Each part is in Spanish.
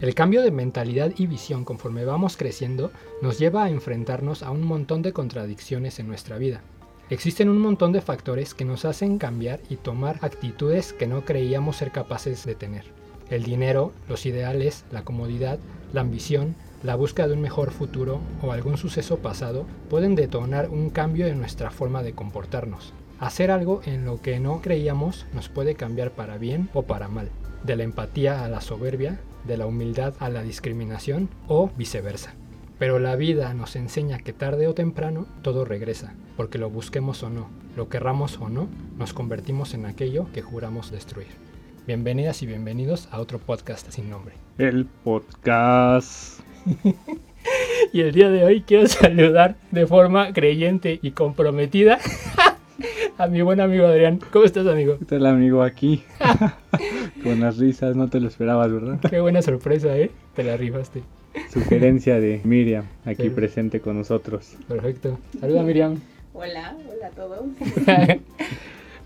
El cambio de mentalidad y visión conforme vamos creciendo nos lleva a enfrentarnos a un montón de contradicciones en nuestra vida. Existen un montón de factores que nos hacen cambiar y tomar actitudes que no creíamos ser capaces de tener. El dinero, los ideales, la comodidad, la ambición, la búsqueda de un mejor futuro o algún suceso pasado pueden detonar un cambio en nuestra forma de comportarnos. Hacer algo en lo que no creíamos nos puede cambiar para bien o para mal, de la empatía a la soberbia, de la humildad a la discriminación o viceversa. Pero la vida nos enseña que tarde o temprano todo regresa, porque lo busquemos o no, lo querramos o no, nos convertimos en aquello que juramos destruir. Bienvenidas y bienvenidos a otro podcast sin nombre. El podcast. y el día de hoy quiero saludar de forma creyente y comprometida a mi buen amigo Adrián. ¿Cómo estás, amigo? ¿Qué tal, amigo? Aquí. Con las risas, no te lo esperabas, ¿verdad? Qué buena sorpresa, ¿eh? Te la rifaste. Sugerencia de Miriam, aquí presente con nosotros. Perfecto. Saluda, Miriam. Hola, hola a todos.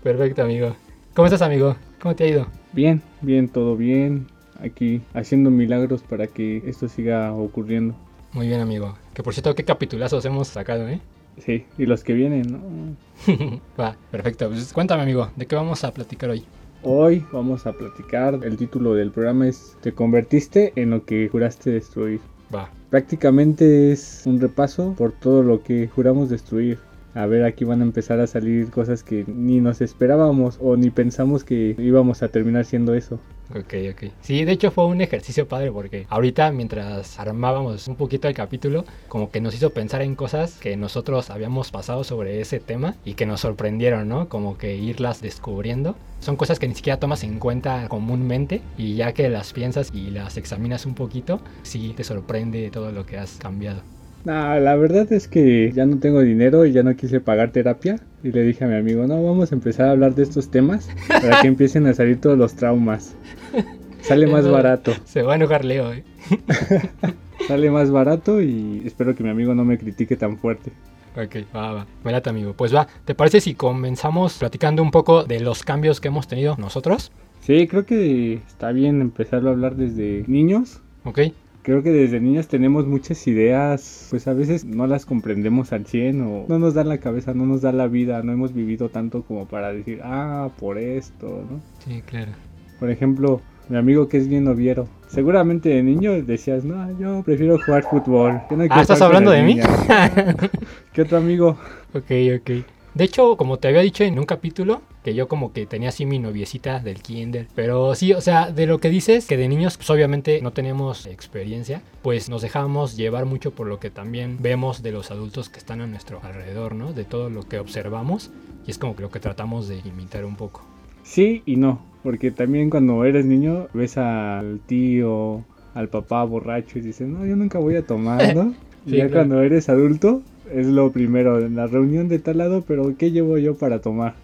Perfecto, amigo. ¿Cómo estás, amigo? ¿Cómo te ha ido? Bien, bien, todo bien. Aquí haciendo milagros para que esto siga ocurriendo. Muy bien, amigo. Que por cierto, qué capitulazos hemos sacado, ¿eh? Sí, y los que vienen, ¿no? Va, perfecto. Pues cuéntame, amigo, ¿de qué vamos a platicar hoy? Hoy vamos a platicar, el título del programa es Te convertiste en lo que juraste destruir. Va. Prácticamente es un repaso por todo lo que juramos destruir a ver, aquí van a empezar a salir cosas que ni nos esperábamos o ni pensamos que íbamos a terminar siendo eso. Ok, ok. Sí, de hecho fue un ejercicio padre porque ahorita mientras armábamos un poquito el capítulo, como que nos hizo pensar en cosas que nosotros habíamos pasado sobre ese tema y que nos sorprendieron, ¿no? Como que irlas descubriendo. Son cosas que ni siquiera tomas en cuenta comúnmente y ya que las piensas y las examinas un poquito, sí te sorprende todo lo que has cambiado. No, la verdad es que ya no tengo dinero y ya no quise pagar terapia. Y le dije a mi amigo, no, vamos a empezar a hablar de estos temas para que empiecen a salir todos los traumas. Sale más barato. Se va a enojar Leo, eh. Sale más barato y espero que mi amigo no me critique tan fuerte. Ok, va, va. Buenate, amigo. Pues va, ¿te parece si comenzamos platicando un poco de los cambios que hemos tenido nosotros? Sí, creo que está bien empezarlo a hablar desde niños. Ok creo que desde niños tenemos muchas ideas, pues a veces no las comprendemos al 100 o no nos da la cabeza, no nos da la vida, no hemos vivido tanto como para decir, ah, por esto, ¿no? Sí, claro. Por ejemplo, mi amigo que es bien noviero, seguramente de niño decías, no, yo prefiero jugar fútbol. ah, ¿estás hablando de mí? ¿Qué otro amigo? Ok, ok. De hecho, como te había dicho en un capítulo, que yo como que tenía así mi noviecita del kinder. Pero sí, o sea, de lo que dices, que de niños pues obviamente no tenemos experiencia, pues nos dejamos llevar mucho por lo que también vemos de los adultos que están a nuestro alrededor, ¿no? De todo lo que observamos y es como que lo que tratamos de imitar un poco. Sí y no, porque también cuando eres niño ves al tío, al papá borracho y dices, no, yo nunca voy a tomar, ¿no? y ya cuando eres adulto es lo primero, en la reunión de tal lado, pero ¿qué llevo yo para tomar?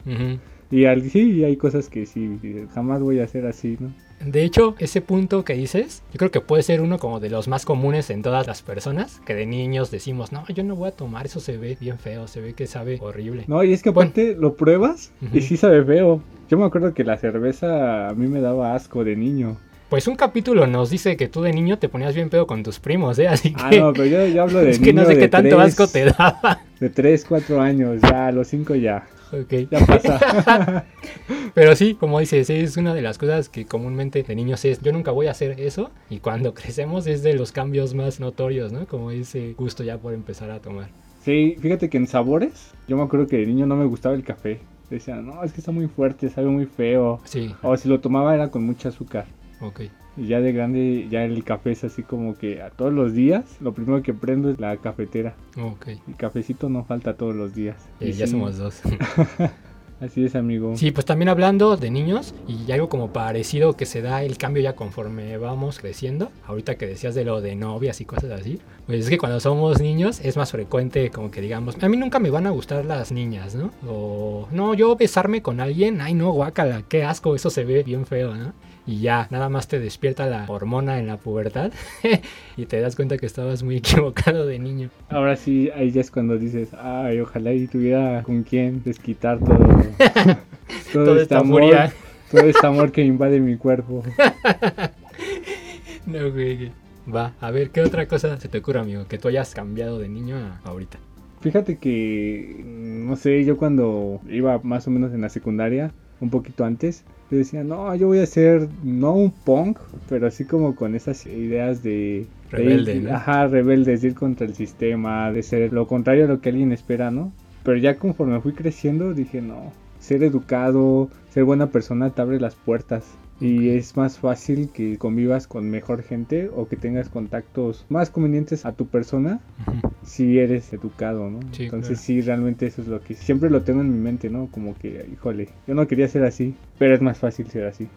Y al, sí, hay cosas que sí, jamás voy a hacer así, ¿no? De hecho, ese punto que dices, yo creo que puede ser uno como de los más comunes en todas las personas, que de niños decimos, no, yo no voy a tomar, eso se ve bien feo, se ve que sabe horrible. No, y es que aparte lo pruebas y sí sabe feo. Yo me acuerdo que la cerveza a mí me daba asco de niño. Pues un capítulo nos dice que tú de niño te ponías bien pedo con tus primos, ¿eh? Así ah, que... Ah, no, pero yo, yo hablo de Es que no sé qué tanto asco te daba. De 3, 4 años, ya, a los 5 ya. Ok. Ya pasa. pero sí, como dices, es una de las cosas que comúnmente de niños es, yo nunca voy a hacer eso. Y cuando crecemos es de los cambios más notorios, ¿no? Como ese gusto ya por empezar a tomar. Sí, fíjate que en sabores, yo me acuerdo que de niño no me gustaba el café. Decía, no, es que está muy fuerte, sabe muy feo. Sí. O si lo tomaba era con mucha azúcar. Ok. Y ya de grande, ya el café es así como que a todos los días, lo primero que prendo es la cafetera. Ok. El cafecito no falta todos los días. y ya somos dos. Así es, amigo. Sí, pues también hablando de niños y algo como parecido que se da el cambio ya conforme vamos creciendo. Ahorita que decías de lo de novias y cosas así. Pues es que cuando somos niños es más frecuente como que digamos, a mí nunca me van a gustar las niñas, ¿no? O no, yo besarme con alguien, ay no, guácala, qué asco, eso se ve bien feo, ¿no? Y ya nada más te despierta la hormona en la pubertad y te das cuenta que estabas muy equivocado de niño. Ahora sí, ahí ya es cuando dices, ay, ojalá y tuviera con quién desquitar todo, todo, este amor, todo este amor que invade mi cuerpo. no, güey. Va, a ver, ¿qué otra cosa se te ocurre, amigo? Que tú hayas cambiado de niño a ahorita. Fíjate que, no sé, yo cuando iba más o menos en la secundaria, un poquito antes, yo decía, no, yo voy a ser, no un punk, pero así como con esas ideas de... Rebelde, de ir- ¿no? Ajá, rebeldes, de ir contra el sistema, de ser lo contrario a lo que alguien espera, ¿no? Pero ya conforme fui creciendo, dije, no, ser educado, ser buena persona te abre las puertas. Y es más fácil que convivas con mejor gente o que tengas contactos más convenientes a tu persona. Si eres educado, ¿no? Sí, Entonces claro. sí, realmente eso es lo que siempre lo tengo en mi mente, ¿no? Como que, híjole, yo no quería ser así, pero es más fácil ser así.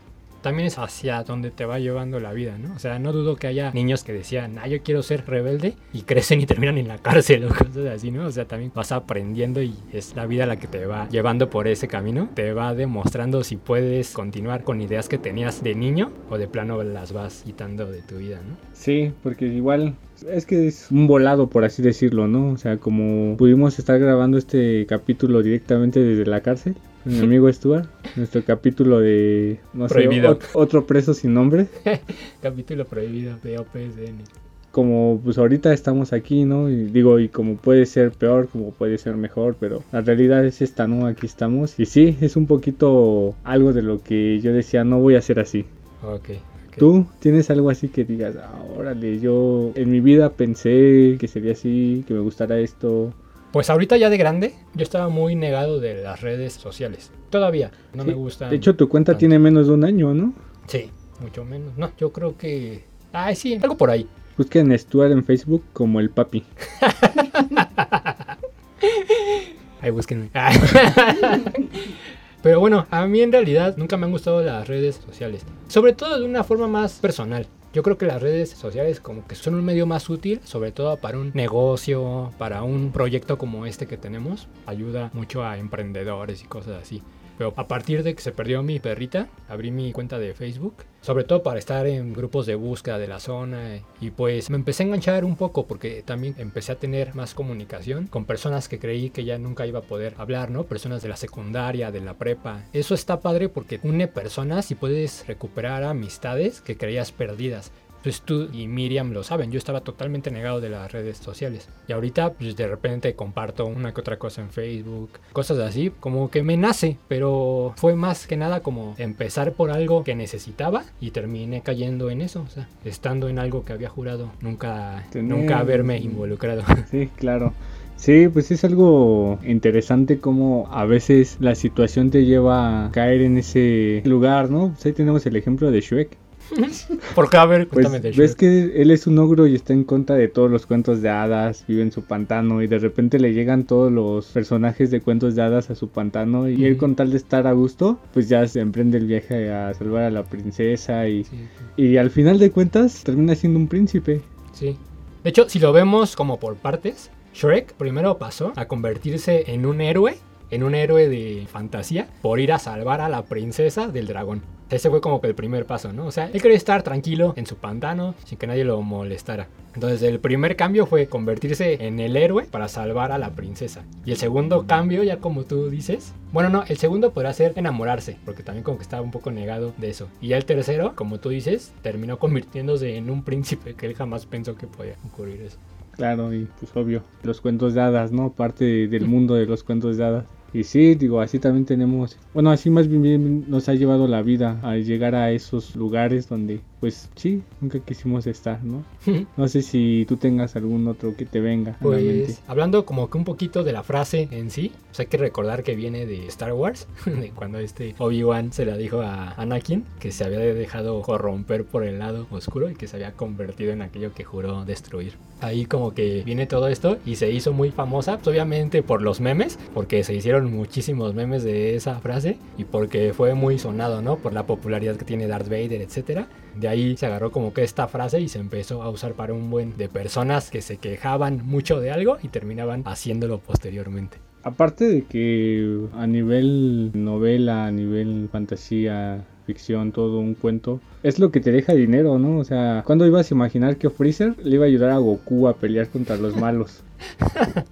También es hacia donde te va llevando la vida, ¿no? O sea, no dudo que haya niños que decían, ah, yo quiero ser rebelde y crecen y terminan en la cárcel o cosas así, ¿no? O sea, también vas aprendiendo y es la vida la que te va llevando por ese camino, te va demostrando si puedes continuar con ideas que tenías de niño o de plano las vas quitando de tu vida, ¿no? Sí, porque igual es que es un volado, por así decirlo, ¿no? O sea, como pudimos estar grabando este capítulo directamente desde la cárcel, mi amigo Stuart, nuestro capítulo de, no sé, Prohibido. ot- otro preso sin nombre. Capítulo prohibido de OPSN. como pues ahorita estamos aquí, ¿no? Y digo, y como puede ser peor, como puede ser mejor, pero la realidad es esta, ¿no? Aquí estamos. Y sí, es un poquito algo de lo que yo decía, no voy a ser así. Ok. ok. ¿Tú tienes algo así que digas, ah, órale, yo en mi vida pensé que sería así, que me gustara esto? Pues ahorita ya de grande, yo estaba muy negado de las redes sociales. Todavía, no Sí, me gusta. De hecho, tu cuenta tanto. tiene menos de un año, ¿no? Sí, mucho menos. No, yo creo que... Ay, sí, algo por ahí. Busquen Stuart en Facebook como el papi. Ahí búsquenme. Pero bueno, a mí en realidad nunca me han gustado las redes sociales. Sobre todo de una forma más personal. Yo creo que las redes sociales como que son un medio más útil, sobre todo para un negocio, para un proyecto como este que tenemos. Ayuda mucho a emprendedores y cosas así. Pero a partir de que se perdió mi perrita, abrí mi cuenta de Facebook. Sobre todo para estar en grupos de búsqueda de la zona. Y pues me empecé a enganchar un poco porque también empecé a tener más comunicación con personas que creí que ya nunca iba a poder hablar, ¿no? Personas de la secundaria, de la prepa. Eso está padre porque une personas y puedes recuperar amistades que creías perdidas. Pues tú y Miriam lo saben, yo estaba totalmente negado de las redes sociales. Y ahorita, pues de repente comparto una que otra cosa en Facebook, cosas así, como que me nace, pero fue más que nada como empezar por algo que necesitaba y terminé cayendo en eso, o sea, estando en algo que había jurado nunca, Tener- nunca haberme involucrado. Sí, claro. Sí, pues es algo interesante como a veces la situación te lleva a caer en ese lugar, ¿no? Pues ahí tenemos el ejemplo de Shrek. Porque, a ver, Pues justamente. ves que él es un ogro y está en contra de todos los cuentos de hadas, vive en su pantano y de repente le llegan todos los personajes de cuentos de hadas a su pantano y él con tal de estar a gusto, pues ya se emprende el viaje a salvar a la princesa y, Sí, y al final de cuentas termina siendo un príncipe. sí. De hecho, si lo vemos como por partes, Shrek primero pasó a convertirse en un héroe, en un héroe de fantasía, por ir a salvar a la princesa del dragón. Ese fue como que el primer paso, ¿no? O sea, él quería estar tranquilo en su pantano sin que nadie lo molestara. Entonces el primer cambio fue convertirse en el héroe para salvar a la princesa. Y el segundo cambio, ya como tú dices, bueno, no, el segundo podrá ser enamorarse, porque también como que estaba un poco negado de eso. Y ya el tercero, como tú dices, terminó convirtiéndose en un príncipe que él jamás pensó que podía ocurrir eso. Claro, y pues obvio, los cuentos de hadas, ¿no? Parte del mundo de los cuentos de hadas. Y sí, digo, así también tenemos, bueno, así más bien, nos ha llevado la vida a llegar a esos lugares donde, pues sí, nunca quisimos estar, ¿no? No sé si tú tengas algún otro que te venga a la mente. Pues hablando como que un poquito de la frase en sí, pues hay que recordar que viene de Star Wars, de cuando este Obi-Wan se la dijo a Anakin que se había dejado corromper por el lado oscuro y que se había convertido en aquello que juró destruir. Ahí como que viene todo esto y se hizo muy famosa, pues obviamente por los memes, porque se hicieron muchísimos memes de esa frase y porque fue muy sonado, ¿no? Por la popularidad que tiene Darth Vader, etcétera. De ahí se agarró como que esta frase y se empezó a usar para un buen de personas que se quejaban mucho de algo y terminaban haciéndolo posteriormente. Aparte de que a nivel novela, a nivel fantasía, ficción, todo un cuento, es lo que te deja dinero, ¿no? O sea, ¿cuándo ibas a imaginar que Freezer le iba a ayudar a Goku a pelear contra los malos?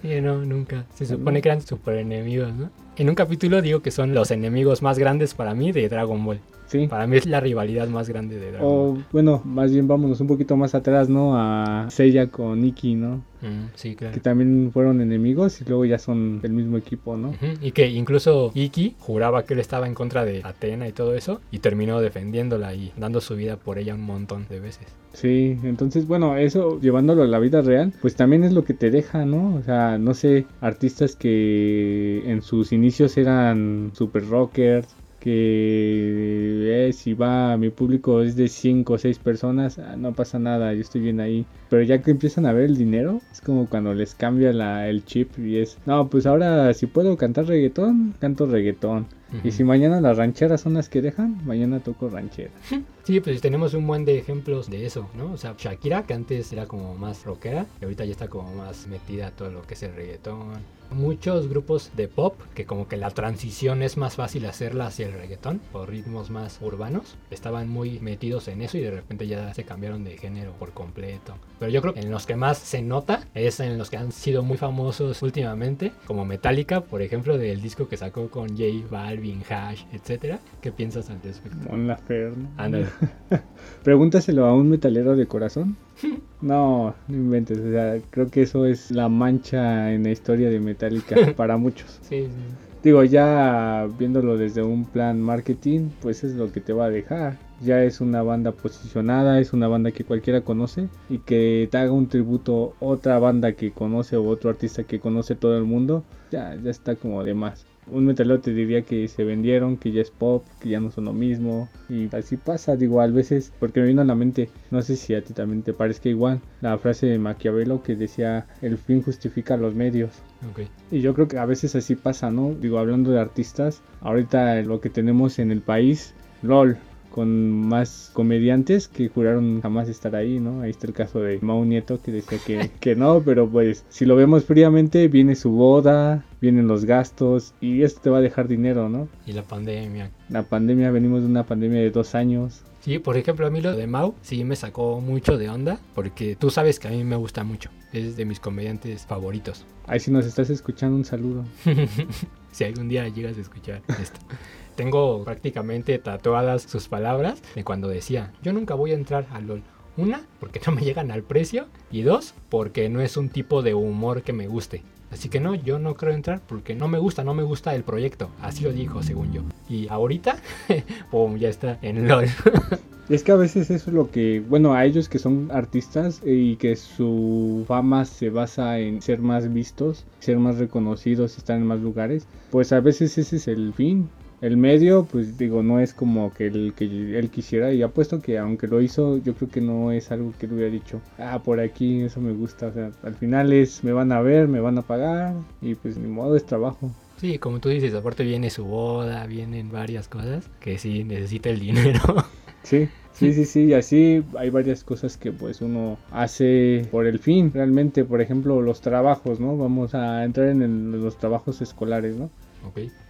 Sí, no, nunca. Se supone que eran super enemigos, ¿no? En un capítulo digo que son los enemigos más grandes para mí de Dragon Ball. Sí. Para mí es la rivalidad más grande de Dragon O Ball. bueno, más bien vámonos un poquito más atrás, ¿no? A Seiya con Nikki, ¿no? Mm, sí, claro. Que también fueron enemigos y luego ya son del mismo equipo, ¿no? Y que incluso Iki juraba que él estaba en contra de Atena y todo eso, y terminó defendiéndola y dando su vida por ella un montón de veces. Sí, entonces, bueno, eso llevándolo a la vida real, pues también es lo que te deja, ¿no? O sea, no sé, artistas que en sus inicios eran super rockers, que eh, si va mi público es de 5 o 6 personas, ah, no pasa nada, yo estoy bien ahí. Pero ya que empiezan a ver el dinero, es como cuando les cambia la, el chip y es, no, pues ahora si puedo cantar reggaetón, canto reggaetón. Y Ujú. si mañana las rancheras son las que dejan, mañana toco ranchera. Sí, pues tenemos un buen de ejemplos de eso, ¿no? O sea, Shakira, que antes era como más rockera, y ahorita ya está como más metida a todo lo que es el reggaetón. Muchos grupos de pop, que como que la transición es más fácil hacerla hacia el reggaetón, por ritmos más urbanos, estaban muy metidos en eso y de repente ya se cambiaron de género por completo. Pero yo creo que en los que más se nota es en los que han sido muy famosos últimamente, como Metallica, por ejemplo, del disco que sacó con J Balvin, Hash, etcétera. ¿Qué piensas al respecto? Mon Laferte, ¿no? Ándale. Pregúntaselo a un metalero de corazón. No, no inventes. O sea, creo que eso es la mancha en la historia de Metallica para muchos. Sí, sí. Digo, ya viéndolo desde un plan marketing, pues es lo que te va a dejar. Ya es una banda posicionada, es una banda que cualquiera conoce y que te haga un tributo otra banda que conoce o otro artista que conoce todo el mundo, ya, ya está como de más. Un metalero te diría que se vendieron, que ya es pop, que ya no son lo mismo. Y así pasa, digo, a veces, porque me vino a la mente, no sé si a ti también te parezca igual, la frase de Maquiavelo que decía, el fin justifica los medios. Ok. Y yo creo que a veces así pasa, ¿no? Digo, hablando de artistas, ahorita lo que tenemos en el país, LOL, con más comediantes que juraron jamás estar ahí, ¿no? Ahí está el caso de Mau Nieto que decía que, que no, pero pues si lo vemos fríamente, viene su boda, vienen los gastos y esto te va a dejar dinero, ¿no? Y la pandemia. La pandemia, venimos de una pandemia de dos años. Sí, por ejemplo, a mí lo de Mau sí me sacó mucho de onda, porque tú sabes que a mí me gusta mucho. Es de mis comediantes favoritos. Ahí si nos estás escuchando, un saludo. si algún día llegas a escuchar esto. Tengo prácticamente tatuadas sus palabras de cuando decía, yo nunca voy a entrar a LOL. Una, porque no me llegan al precio. Y dos, porque no es un tipo de humor que me guste. Así que no, yo no creo entrar porque no me gusta, no me gusta el proyecto. Así lo dijo, según yo. Y ahorita, pum, ya está en LOL. Es que a veces eso es lo que, bueno, a ellos que son artistas eh, y que su fama se basa en ser más vistos, ser más reconocidos, estar en más lugares, pues a veces ese es el fin. El medio, pues digo, no es como que el que él quisiera y apuesto que aunque lo hizo, yo creo que no es algo que él hubiera dicho, ah, por aquí eso me gusta, o sea, al final es, me van a ver, me van a pagar y pues ni modo es trabajo. Sí, como tú dices, aparte viene su boda, vienen varias cosas que sí necesita el dinero. Sí, sí, sí, sí, y así hay varias cosas que pues uno hace por el fin, realmente, por ejemplo, los trabajos, ¿no? Vamos a entrar en el- los trabajos escolares, ¿no?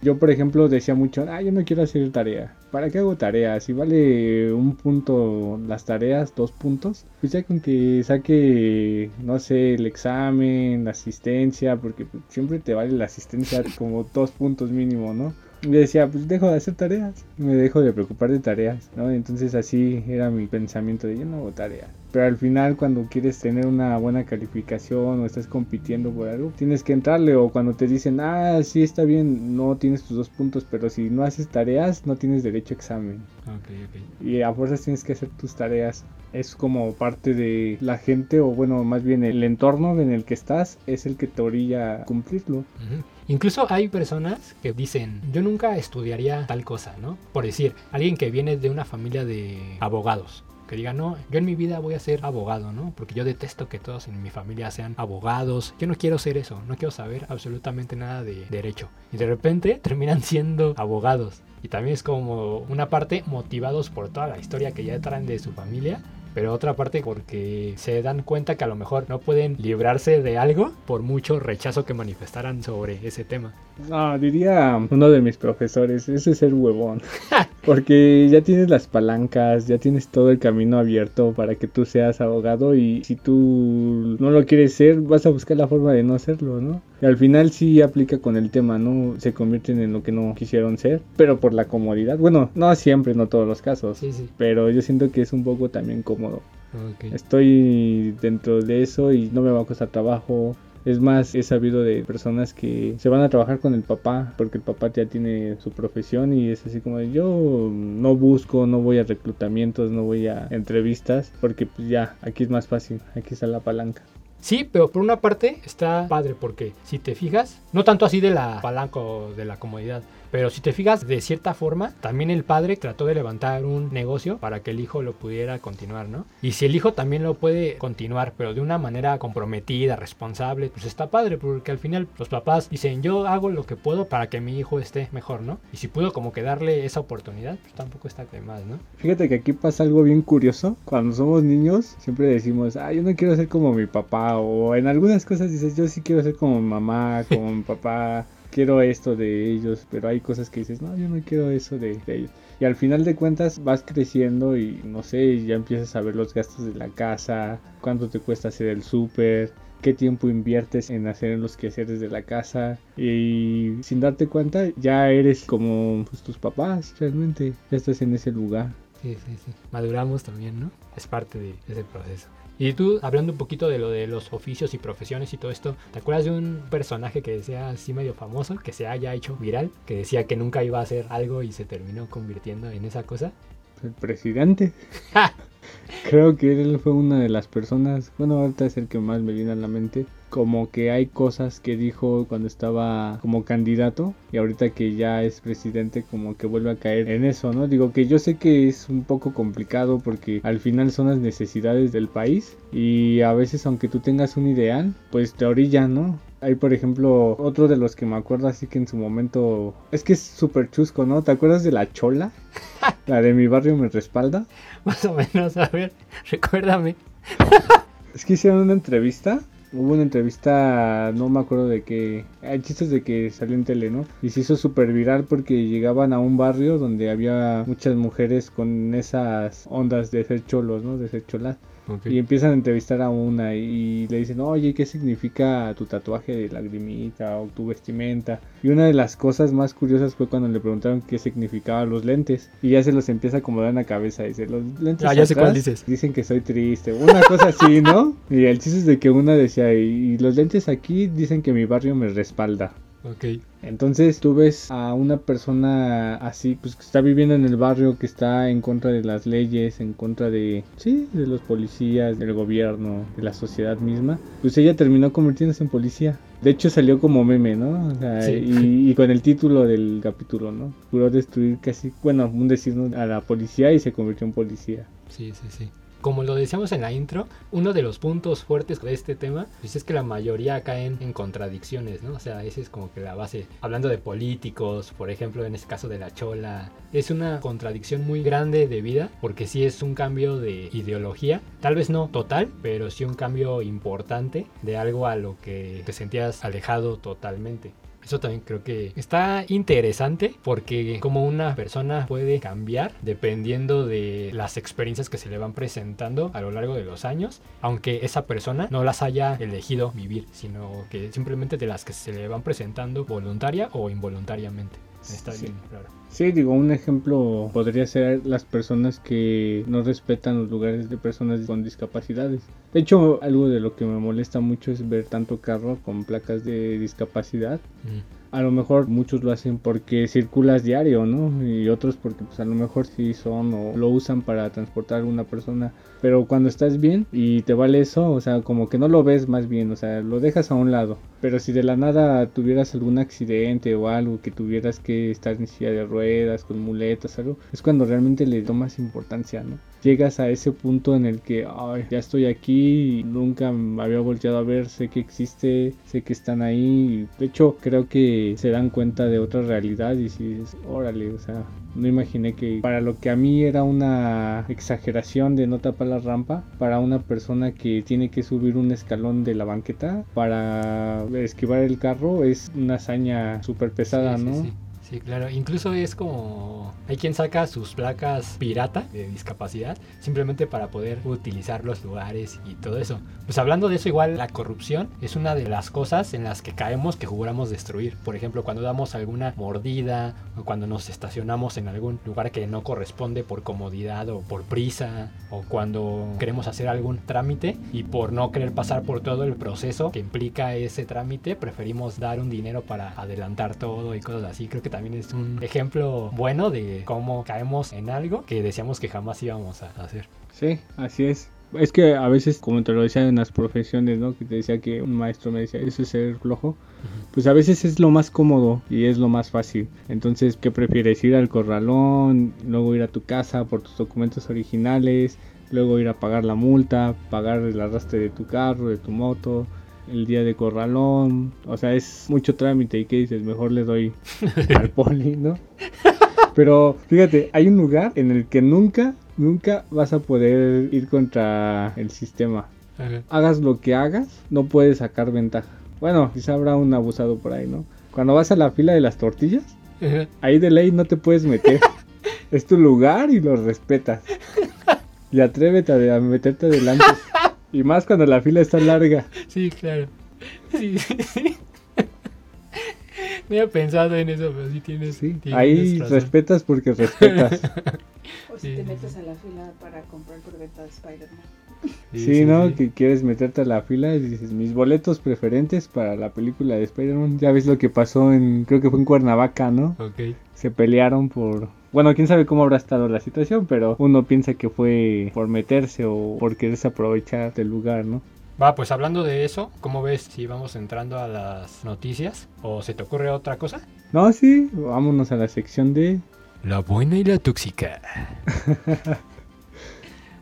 Yo, por ejemplo, decía mucho, ah, yo no quiero hacer tarea. ¿Para qué hago tareas? Si vale un punto las tareas, dos puntos, pues ya con que saque, no sé, el examen, la asistencia, porque siempre te vale la asistencia como dos puntos mínimo, ¿no? Y decía, pues dejo de hacer tareas, me dejo de preocupar de tareas, ¿no? Entonces así era mi pensamiento de yo no hago tareas. Pero al final cuando quieres tener una buena calificación o estás compitiendo por algo, tienes que entrarle o cuando te dicen, ah, sí está bien, no tienes tus dos puntos, pero si no haces tareas, no tienes derecho a examen. Ok, ok. Y a fuerzas tienes que hacer tus tareas. Es como parte de la gente o bueno, más bien el entorno en el que estás es el que te orilla a cumplirlo. Ujú. Incluso hay personas que dicen, yo nunca estudiaría tal cosa, ¿no? Por decir, alguien que viene de una familia de abogados. Que diga, no, yo en mi vida voy a ser abogado, ¿no? Porque yo detesto que todos en mi familia sean abogados. Yo no quiero ser eso, no quiero saber absolutamente nada de derecho. Y de repente terminan siendo abogados. Y también es como una parte motivados por toda la historia que ya traen de su familia. Pero otra parte porque se dan cuenta que a lo mejor no pueden librarse de algo por mucho rechazo que manifestaran sobre ese tema. No, diría uno de mis profesores, ese es ser huevón. Porque ya tienes las palancas, ya tienes todo el camino abierto para que tú seas abogado y si tú no lo quieres ser, vas a buscar la forma de no hacerlo, ¿no? Y al final sí aplica con el tema, ¿no? Se convierten en lo que no quisieron ser, pero por la comodidad. Bueno, no siempre, no todos los casos. Sí, sí. Pero yo siento que es un poco también cómodo. Ok. Estoy dentro de eso y no me va a costar trabajo. Es más, he sabido de personas que se van a trabajar con el papá porque el papá ya tiene su profesión y es así como de, yo no busco, no voy a reclutamientos, no voy a entrevistas porque pues ya, aquí es más fácil, aquí está la palanca. Sí, pero por una parte está padre porque si te fijas, no tanto así de la palanca o de la comodidad, pero si te fijas de cierta forma, también el padre trató de levantar un negocio para que el hijo lo pudiera continuar, ¿no? Y si el hijo también lo puede continuar, pero de una manera comprometida, responsable, pues está padre, porque al final los papás dicen, yo hago lo que puedo para que mi hijo esté mejor, ¿no? Y si puedo como que darle esa oportunidad, pues tampoco está de más, ¿no? Fíjate que aquí pasa algo bien curioso. Cuando somos niños, siempre decimos, ah, yo no quiero ser como mi papá. O en algunas cosas dices, yo sí quiero ser como mi mamá, como papá. Quiero esto de ellos, pero hay cosas que dices, no, yo no quiero eso de, ellos. Y al final de cuentas vas creciendo y no sé, ya empiezas a ver los gastos de la casa, cuánto te cuesta hacer el súper, qué tiempo inviertes en hacer los quehaceres de la casa y sin darte cuenta ya eres como pues, tus papás realmente, ya estás en ese lugar. Sí, sí, sí. Maduramos también, ¿no? Es parte de ese proceso. Y tú, hablando un poquito de lo de los oficios y profesiones y todo esto, ¿te acuerdas de un personaje que sea así medio famoso, que se haya hecho viral, que decía que nunca iba a hacer algo y se terminó convirtiendo en esa cosa? El presidente. Creo que él fue una de las personas, bueno, ahorita es el que más me viene a la mente, como que hay cosas que dijo cuando estaba como candidato y ahorita que ya es presidente como que vuelve a caer en eso, ¿no? Digo que yo sé que es un poco complicado porque al final son las necesidades del país y a veces aunque tú tengas un ideal, pues te orillan, ¿no? Hay, por ejemplo, otro de los que me acuerdo así que en su momento... Es que es súper chusco, ¿no? ¿Te acuerdas de la chola? La de mi barrio me respalda. Más o menos, a ver, recuérdame. Es que hicieron una entrevista. Hubo una entrevista, no me acuerdo de qué. Hay chistes de que salió en tele, ¿no? Y se hizo súper viral porque llegaban a un barrio donde había muchas mujeres con esas ondas de ser cholos, ¿no? De ser cholas. Y empiezan a entrevistar a una y le dicen, oye, ¿qué significa tu tatuaje de lagrimita o tu vestimenta? Y una de las cosas más curiosas fue cuando le preguntaron qué significaban los lentes. Y ya se los empieza a acomodar en la cabeza. Dice, los lentes Ah, ya sé atrás cuál dices. Dicen que soy triste. Una cosa así, ¿no? Y el chiste es de que una decía, y los lentes aquí dicen que mi barrio me respalda. Ok. Entonces tú ves a una persona así, pues que está viviendo en el barrio, que está en contra de las leyes, en contra de, sí, de los policías, del gobierno, de la sociedad misma. Pues ella terminó convirtiéndose en policía. De hecho salió como meme, ¿no? O sea, Sí. y, y con el título del capítulo, ¿no? Juró destruir casi, bueno, un decir ¿no? a la policía y se convirtió en policía. Sí, sí, sí. Como lo decíamos en la intro, uno de los puntos fuertes de este tema pues es que la mayoría caen en contradicciones, ¿no? O sea, esa es como que la base. Hablando de políticos, por ejemplo, en este caso de la chola, es una contradicción muy grande de vida porque sí es un cambio de ideología, tal vez no total, pero sí un cambio importante de algo a lo que te sentías alejado totalmente. Eso también creo que está interesante porque como una persona puede cambiar dependiendo de las experiencias que se le van presentando a lo largo de los años, aunque esa persona no las haya elegido vivir, sino que simplemente de las que se le van presentando voluntaria o involuntariamente. Está Sí. bien, claro. Sí, digo, un ejemplo podría ser las personas que no respetan los lugares de personas con discapacidades. De hecho, algo de lo que me molesta mucho es ver tanto carro con placas de discapacidad. Mm. A lo mejor muchos lo hacen porque circulas diario, ¿no? Y otros porque pues a lo mejor sí son o lo usan para transportar a una persona. Pero cuando estás bien y te vale eso, o sea, como que no lo ves más bien, o sea, lo dejas a un lado. Pero si de la nada tuvieras algún accidente o algo que tuvieras que estar en silla de ruedas, con muletas, algo, es cuando realmente le tomas importancia, ¿no? Llegas a ese punto en el que, ay, ya estoy aquí, nunca me había volteado a ver, sé que existe, sé que están ahí. De hecho, creo que se dan cuenta de otra realidad y si dices, órale, o sea, no imaginé que para lo que a mí era una exageración de no tapar la rampa, para una persona que tiene que subir un escalón de la banqueta para esquivar el carro es una hazaña súper pesada, Sí, ¿no? sí. Sí, claro. Incluso es como. Hay quien saca sus placas pirata de discapacidad simplemente para poder utilizar los lugares y todo eso. Pues hablando de eso, igual la corrupción es una de las cosas en las que caemos que juramos destruir. Por ejemplo, cuando damos alguna mordida o cuando nos estacionamos en algún lugar que no corresponde por comodidad o por prisa o cuando queremos hacer algún trámite y por no querer pasar por todo el proceso que implica ese trámite, preferimos dar un dinero para adelantar todo y cosas así. Creo que también es un ejemplo bueno de cómo caemos en algo que decíamos que jamás íbamos a hacer. Sí, así es. Es que a veces, como te lo decía en las profesiones, ¿no? Que te decía que un maestro me decía, eso es ser flojo. Pues a veces es lo más cómodo y es lo más fácil. Entonces, ¿qué prefieres? Ir al corralón, luego ir a tu casa por tus documentos originales, luego ir a pagar la multa, pagar el arrastre de tu carro, de tu moto, el día de corralón. O sea, es mucho trámite y ¿qué dices? Mejor le doy al poli, ¿no? Pero fíjate, hay un lugar en el que nunca, nunca vas a poder ir contra el sistema. Ajá. Hagas lo que hagas, no puedes sacar ventaja. Bueno, quizá habrá un abusado por ahí, ¿no? Cuando vas a la fila de las tortillas, Ajá. ahí de ley no te puedes meter. es tu lugar y lo respetas. Y atrévete a, a meterte adelante. Y más cuando la fila está larga. Sí, claro. Sí, sí. No había pensado en eso, pero sí tienes. Sí, tienes ahí razón. respetas porque respetas. O si Sí, te metes sí. a la fila para comprar de Spider-Man. Sí, ¿no? Que quieres meterte a la fila y dices, mis boletos preferentes para la película de Spider-Man. Ya ves lo que pasó en, creo que fue en Cuernavaca, ¿no? Ok. Se pelearon por... Bueno, quién sabe cómo habrá estado la situación, pero uno piensa que fue por meterse o por quererse aprovechar del lugar, ¿no? Va, pues hablando de eso, ¿cómo ves si vamos entrando a las noticias? ¿O se te ocurre otra cosa? No, sí, vámonos a la sección de... La buena y la tóxica.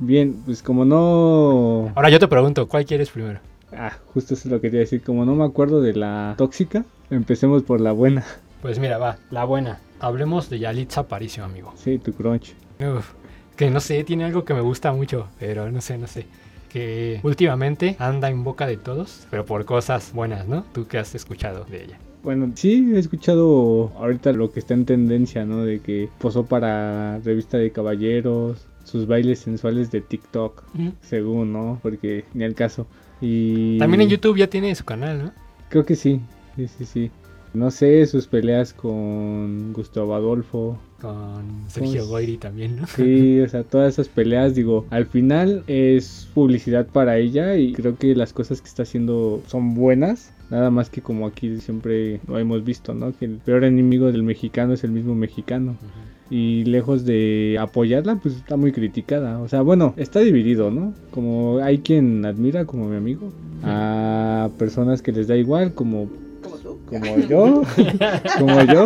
Bien, pues como no... Ahora yo te pregunto, ¿cuál quieres primero? Ah, justo eso es lo que quería decir. Como no me acuerdo de la tóxica, empecemos por la buena. Pues mira, va, la buena. Hablemos de Yalitza Aparicio, amigo. Sí, tu crunch. Uf, que no sé, tiene algo que me gusta mucho, pero no sé, no sé. Que últimamente anda en boca de todos, pero por cosas buenas, ¿no? Tú que has escuchado de ella. Bueno, sí, he escuchado ahorita lo que está en tendencia, ¿no? De que posó para revista de caballeros, sus bailes sensuales de TikTok, según, ¿no? Porque ni al caso. Y... También en YouTube ya tiene su canal, ¿no? Creo que sí, sí, sí, sí. No sé, sus peleas con Gustavo Adolfo. Con Sergio Pues- Goyri también, ¿no? Sí, o sea, todas esas peleas, digo, al final es publicidad para ella y creo que las cosas que está haciendo son buenas. Nada más que como aquí siempre lo hemos visto, ¿no? Que el peor enemigo del mexicano es el mismo mexicano. Y lejos de apoyarla, pues está muy criticada. O sea, bueno, está dividido, ¿no? Como hay quien admira, como mi amigo, a personas que les da igual, como, Como tú. como yo, como yo.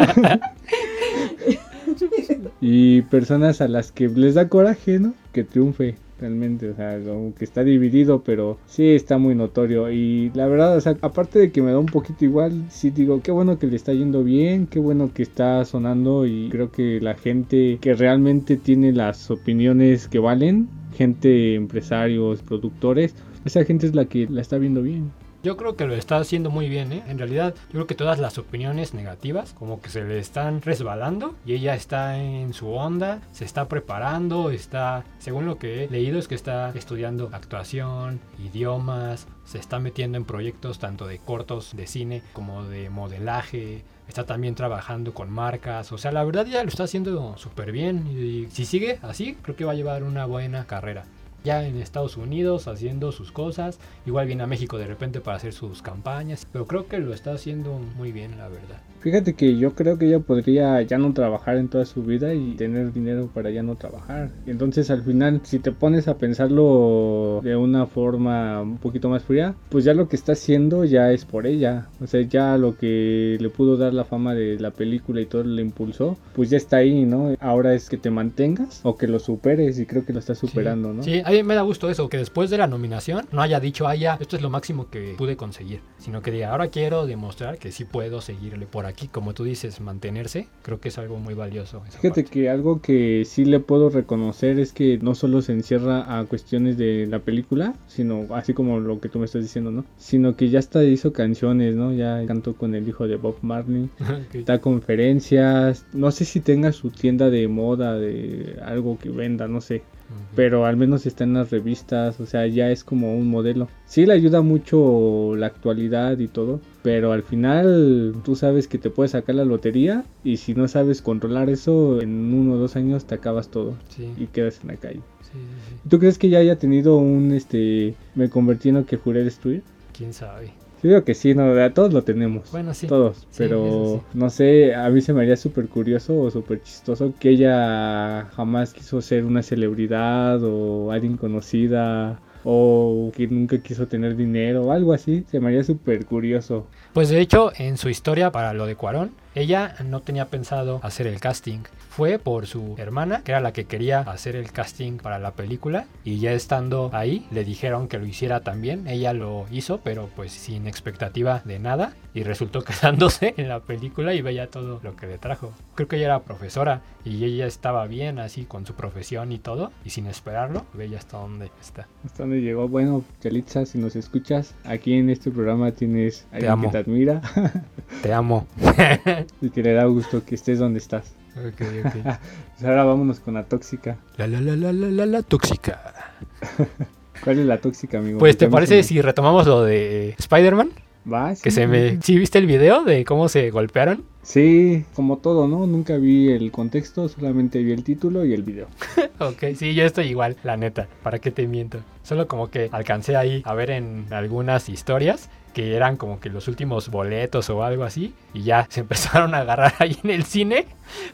y personas a las que les da coraje, ¿no? Que triunfe realmente, o sea, como que está dividido, pero sí está muy notorio. Y la verdad, o sea, aparte de que me da un poquito igual, sí digo, qué bueno que le está yendo bien, qué bueno que está sonando y creo que la gente que realmente tiene las opiniones que valen, gente, empresarios, productores, esa gente es la que la está viendo bien. Yo creo que lo está haciendo muy bien, ¿eh? En realidad, yo creo que todas las opiniones negativas como que se le están resbalando y ella está en su onda, se está preparando, está, según lo que he leído, es que está estudiando actuación, idiomas, se está metiendo en proyectos tanto de cortos de cine como de modelaje. Está también trabajando con marcas. O sea, la verdad ya lo está haciendo súper bien. Y si sigue así, creo que va a llevar una buena carrera ya en Estados Unidos haciendo sus cosas. Igual viene a México de repente para hacer sus campañas. Pero creo que lo está haciendo muy bien, la verdad. Fíjate que yo creo que ella podría ya no trabajar en toda su vida y tener dinero para ya no trabajar. Entonces al final, si te pones a pensarlo de una forma un poquito más fría, pues ya lo que está haciendo ya es por ella. O sea, ya lo que le pudo dar la fama de la película y todo le impulsó, pues ya está ahí, ¿no? Ahora es que te mantengas o que lo superes y creo que lo está superando, sí. ¿no? Sí, a mí me da gusto eso, que después de la nominación no haya dicho, ah, ya, esto es lo máximo que pude conseguir, sino que diga, ahora quiero demostrar que sí puedo seguirle por aquí aquí, como tú dices, mantenerse, creo que es algo muy valioso. Fíjate parte. que algo que sí le puedo reconocer es que no solo se encierra a cuestiones de la película, sino así como lo que tú me estás diciendo, ¿no? Sino que ya hasta hizo canciones, ¿no? Ya cantó con el hijo de Bob Marley, da conferencias, no sé si tenga su tienda de moda, de algo que venda, no sé. Pero al menos está en las revistas, o sea, ya es como un modelo. Sí le ayuda mucho la actualidad y todo, pero al final tú sabes que te puedes sacar la lotería y si no sabes controlar eso, en uno o dos años te acabas todo Sí, y quedas en la calle. sí, sí, sí. ¿Tú crees que ya haya tenido un, este, me convertí en lo que juré destruir? ¿Quién sabe? Yo digo que sí, no, a todos lo tenemos. Bueno, sí. Todos, Sí, pero no sé, a mí se me haría súper curioso o súper chistoso que ella jamás quiso ser una celebridad o alguien conocida o que nunca quiso tener dinero o algo así, se me haría súper curioso. Pues de hecho, en su historia para lo de Cuarón, ella no tenía pensado hacer el casting. Fue por su hermana, que era la que quería hacer el casting para la película. Y ya estando ahí, le dijeron que lo hiciera también. Ella lo hizo, pero pues sin expectativa de nada. Y resultó quedándose en la película y veía todo lo que le trajo. Creo que ella era profesora y ella estaba bien así con su profesión y todo. Y sin esperarlo, veía hasta dónde está. Hasta dónde llegó. Bueno, Yalitza, si nos escuchas, aquí en este programa tienes a alguien amo. que te admira Te amo. y que le da gusto que estés donde estás. Ok, ok. Pues ahora vámonos con la tóxica. La la la la la la la tóxica. ¿Cuál es la tóxica, amigo? Pues, ¿te parece si retomamos lo de Spider-Man? Va, Que se me... ¿Sí viste el video de cómo se golpearon? Sí, como todo, ¿no? Nunca vi el contexto, solamente vi el título y el video. ok, sí, yo estoy igual, la neta. ¿Para qué te miento? Solo como que alcancé ahí a ver en algunas historias que eran como que los últimos boletos o algo así. Y ya se empezaron a agarrar ahí en el cine.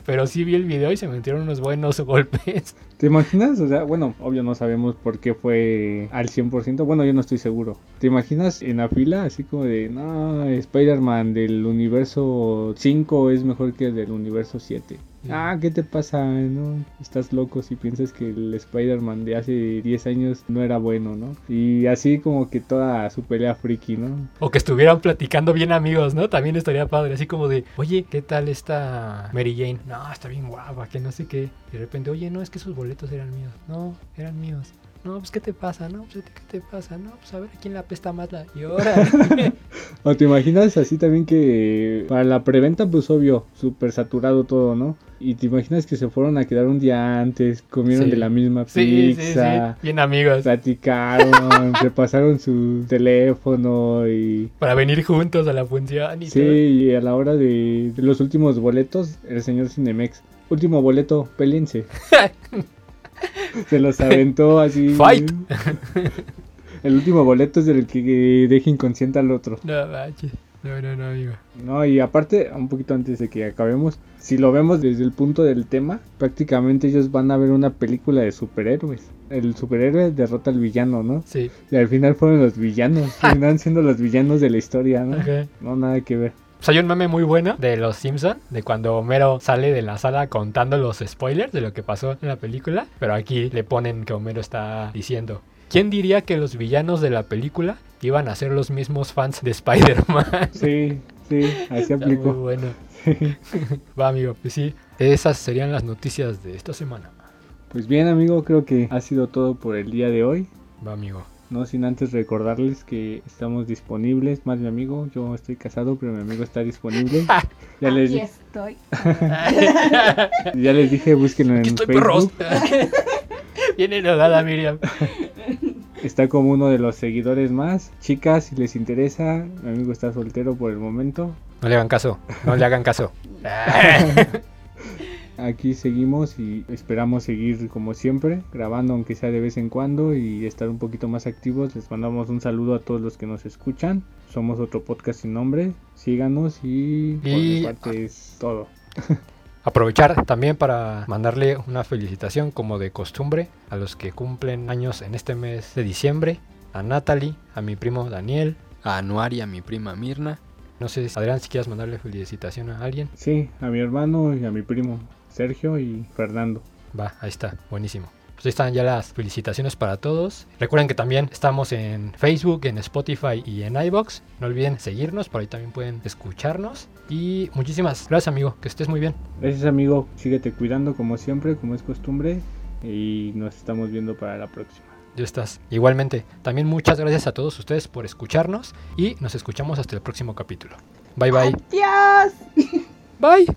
Pero sí vi el video y se metieron unos buenos golpes. ¿Te imaginas? O sea, bueno, obvio no sabemos por qué fue al 100%. Bueno, yo no estoy seguro. ¿Te imaginas en la fila así como de, no, Spider-Man del universo 5 es mejor que el del universo 7? Ah, ¿qué te pasa? ¿No? Estás loco si piensas que el Spider-Man de hace 10 años no era bueno, ¿no? Y así como que toda su pelea friki, ¿no? O que estuvieran platicando bien amigos, ¿no? También estaría padre. Así como de, oye, ¿qué tal esta Mary Jane? No, está bien guapa, que no sé qué. Y de repente, oye, no, es que esos boletos eran míos. No, eran míos. No, pues, ¿qué te pasa? No, pues, ¿a ti ¿qué te pasa? No, pues, a ver, ¿a quién le apesta más la llora? O te imaginas así también que para la preventa, pues obvio, súper saturado todo, ¿no? Y te imaginas que se fueron a quedar un día antes, comieron Sí. de la misma sí, sí, sí. pizza, Bien amigos. platicaron, se pasaron su teléfono y... Para venir juntos a la función y Sí, y a la hora de, de los últimos boletos, el señor Cinemex, último boleto, pélense. se los aventó así. Fight. El último boleto es del que deja inconsciente al otro. No, manches. No, no, no, amigo. No, y aparte, un poquito antes de que acabemos, si lo vemos desde el punto del tema, prácticamente ellos van a ver una película de superhéroes. El superhéroe derrota al villano, ¿no? Sí. Y al final fueron los villanos, terminan siendo los villanos de la historia, ¿no? Ajá. No, nada que ver. Pues hay un meme muy bueno de los Simpson, de cuando Homero sale de la sala contando los spoilers de lo que pasó en la película, pero aquí le ponen que Homero está diciendo, ¿quién diría que los villanos de la película iban a ser los mismos fans de Spider-Man? Sí, sí, así Está muy aplicó. bueno. Va, amigo, pues sí, esas serían las noticias de esta semana. Pues bien, amigo, creo que ha sido todo por el día de hoy. Va, amigo. No sin antes recordarles que estamos disponibles, más mi amigo, yo estoy casado, pero mi amigo está disponible. Ya les, Aquí estoy. ya les dije, búsquenlo en estoy, Facebook. Viene enojada, Miriam. Está como uno de los seguidores más. Chicas, si les interesa, mi amigo está soltero por el momento. No le hagan caso, no le hagan caso. Aquí seguimos y esperamos seguir como siempre, grabando aunque sea de vez en cuando y estar un poquito más activos. Les mandamos un saludo a todos los que nos escuchan. Somos otro podcast sin nombre. Síganos y por mi Y- parte es todo. Aprovechar también para mandarle una felicitación como de costumbre a los que cumplen años en este mes de diciembre. A Natalie, a mi primo Daniel, a Anuari, a mi prima Mirna. No sé, Adrián, si quieres mandarle felicitación a alguien. Sí, a mi hermano y a mi primo Sergio y Fernando. Va, ahí está, buenísimo. Pues ahí están ya las felicitaciones para todos. Recuerden que también estamos en Facebook, en Spotify y en iBox. No olviden seguirnos, por ahí también pueden escucharnos. Y muchísimas gracias, amigo. Que estés muy bien. Gracias, amigo. Síguete cuidando como siempre, como es costumbre. Y nos estamos viendo para la próxima. Ya estás. Igualmente, también muchas gracias a todos ustedes por escucharnos y nos escuchamos hasta el próximo capítulo. Bye bye. Adiós. Bye.